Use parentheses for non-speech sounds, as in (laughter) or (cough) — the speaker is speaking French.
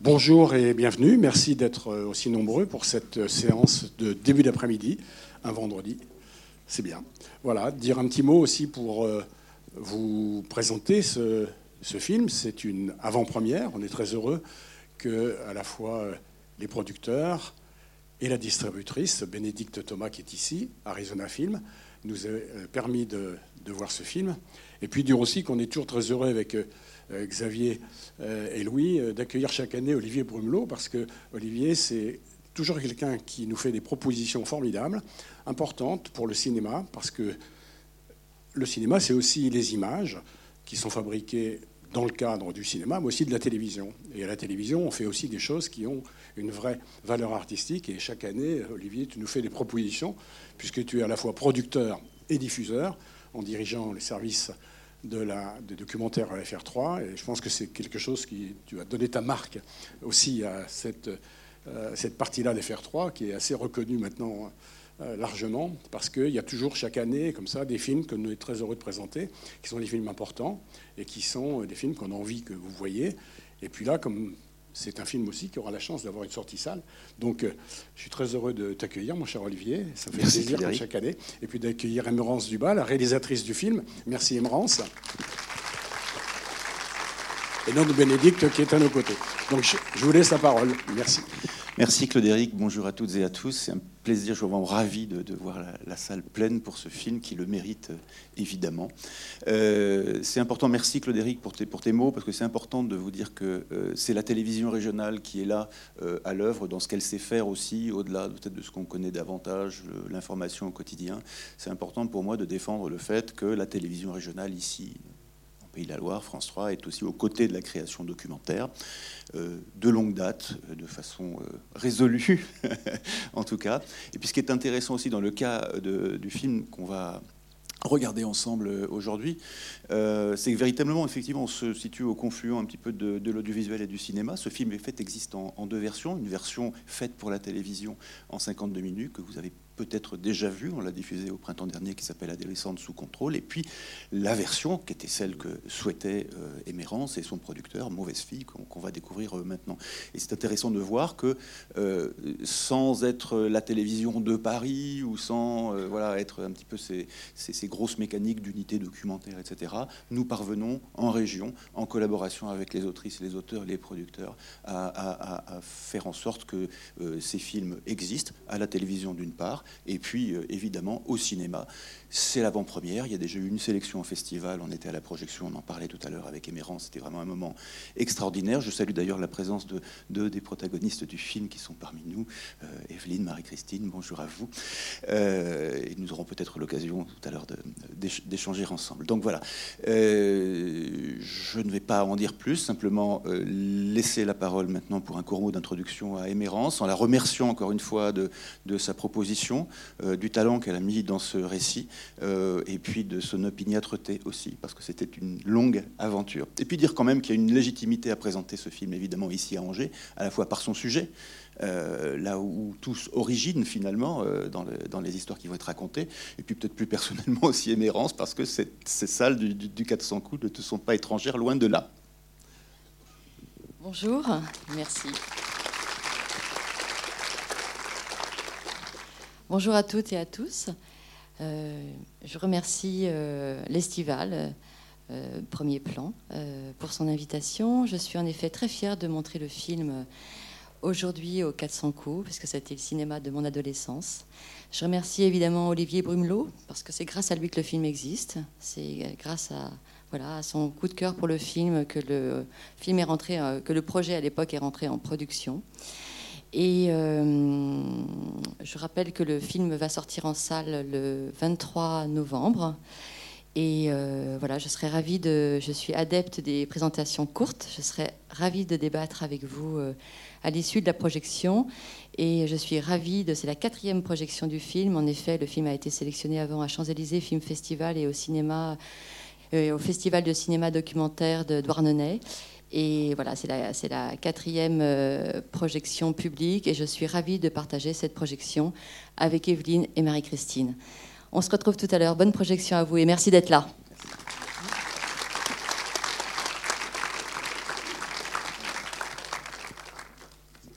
bonjour et bienvenue. Merci d'être aussi nombreux pour cette séance de début d'après-midi, un vendredi. C'est bien. Voilà, dire un petit mot aussi pour vous présenter ce, film. C'est une avant-première. On est très heureux que à la fois les producteurs et la distributrice, Bénédicte Thomas, qui est ici, Arizona Film, nous a permis de, voir ce film. Et puis dire aussi qu'on est toujours très heureux avec euh, Xavier euh, et Louis euh, d'accueillir chaque année Olivier Brumelot, parce que Olivier, c'est toujours quelqu'un qui nous fait des propositions formidables, importantes pour le cinéma, parce que le cinéma, c'est aussi les images qui sont fabriquées dans le cadre du cinéma, mais aussi de la télévision. Et à la télévision, on fait aussi des choses qui ont une vraie valeur artistique. Et chaque année, Olivier, tu nous fais des propositions, puisque tu es à la fois producteur et diffuseur, en dirigeant les services de la, des documentaires FR3. Et je pense que c'est quelque chose qui. Tu as donné ta marque aussi à cette, euh, cette partie-là d'FR3, qui est assez reconnue maintenant euh, largement, parce qu'il y a toujours chaque année, comme ça, des films que nous sommes très heureux de présenter, qui sont des films importants et qui sont des films qu'on a envie que vous voyez. Et puis là, comme c'est un film aussi qui aura la chance d'avoir une sortie salle. Donc, euh, je suis très heureux de t'accueillir, mon cher Olivier. Ça me fait plaisir comme chaque année. Et puis d'accueillir Emerance Duba, la réalisatrice du film. Merci, Emerance. Et notre Bénédicte qui est à nos côtés. Donc, je, je vous laisse la parole. Merci. Merci Claude-Éric, bonjour à toutes et à tous. C'est un plaisir, je suis vraiment ravi de, voir la, salle pleine pour ce film qui le mérite euh, évidemment. Euh, c'est important, merci Claude-Éric pour tes, mots, parce que c'est important de vous dire que euh, c'est la télévision régionale qui est là à l'œuvre dans ce qu'elle sait faire aussi, au-delà peut-être de ce qu'on connaît davantage, l'information au quotidien. C'est important pour moi de défendre le fait que la télévision régionale ici, Pays de la Loire, France 3, est aussi aux côtés de la création documentaire, euh, de longue date, euh, de façon euh, résolue, (laughs) en tout cas. Et puis ce qui est intéressant aussi dans le cas du film qu'on va regarder ensemble aujourd'hui, c'est que véritablement, effectivement, on se situe au confluent un petit peu de, l'audiovisuel et du cinéma. Ce film, fait, existe en, deux versions. Une version faite pour la télévision en 52 minutes, que vous avez peut-être déjà vu, on l'a diffusé au printemps dernier, qui s'appelle Adolescente sous contrôle, et puis la version qui était celle que souhaitait euh, Émérance et son producteur, Mauvaise Fille, qu'on qu va découvrir euh, maintenant. Et c'est intéressant de voir que euh, sans être la télévision de Paris ou sans euh, voilà, être un petit peu ces, grosses mécaniques d'unité documentaire, etc., nous parvenons en région, en collaboration avec les autrices, les auteurs, les producteurs, à, faire en sorte que ces films existent à la télévision d'une part, et puis euh, évidemment au cinéma. C'est l'avant-première, il y a déjà eu une sélection au festival, on était à la projection, on en parlait tout à l'heure avec Émérance, c'était vraiment un moment extraordinaire. Je salue d'ailleurs la présence de deux des protagonistes du film qui sont parmi nous, euh, Evelyne, Marie-Christine, bonjour à vous. Euh, et nous aurons peut-être l'occasion tout à l'heure d'échanger ensemble. Donc voilà, je ne vais pas en dire plus, simplement laisser la parole maintenant pour un court mot d'introduction à Émérance, en la remerciant encore une fois de sa proposition, euh, du talent qu'elle a mis dans ce récit, euh, et puis de son opiniâtreté aussi, parce que c'était une longue aventure. Et puis dire quand même qu'il y a une légitimité à présenter ce film, évidemment, ici à Angers, à la fois par son sujet, euh, là où tous origine finalement dans, le, dans, les histoires qui vont être racontées, et puis peut-être plus personnellement aussi Émérance, parce que ces, ces salles du, du, du 400 coups ne te sont pas étrangères, loin de là. Bonjour, merci. Bonjour à toutes et à tous. Euh, je remercie euh, l'Estival, euh, Premier Plan, pour son invitation. Je suis en effet très fière de montrer le film aujourd'hui au 400 coups, parce que c'était le cinéma de mon adolescence. Je remercie évidemment Olivier Brumelot, parce que c'est grâce à lui que le film existe. C'est grâce à, voilà, à son coup de cœur pour le film que le film est rentré, que le projet à l'époque est rentré en production. Et euh, je rappelle que le film va sortir en salle le 23 novembre. Et euh, voilà, je serais ravie de. Je suis adepte des présentations courtes. Je serais ravie de débattre avec vous euh, à l'issue de la projection. Et je suis ravie de. C'est la quatrième projection du film. En effet, le film a été sélectionné avant à Champs-Élysées Film Festival et au cinéma, au Festival de cinéma documentaire de Douarnenez. Et voilà, c'est la, quatrième euh, projection publique et je suis ravie de partager cette projection avec Evelyne et Marie-Christine. On se retrouve tout à l'heure. Bonne projection à vous et merci d'être là.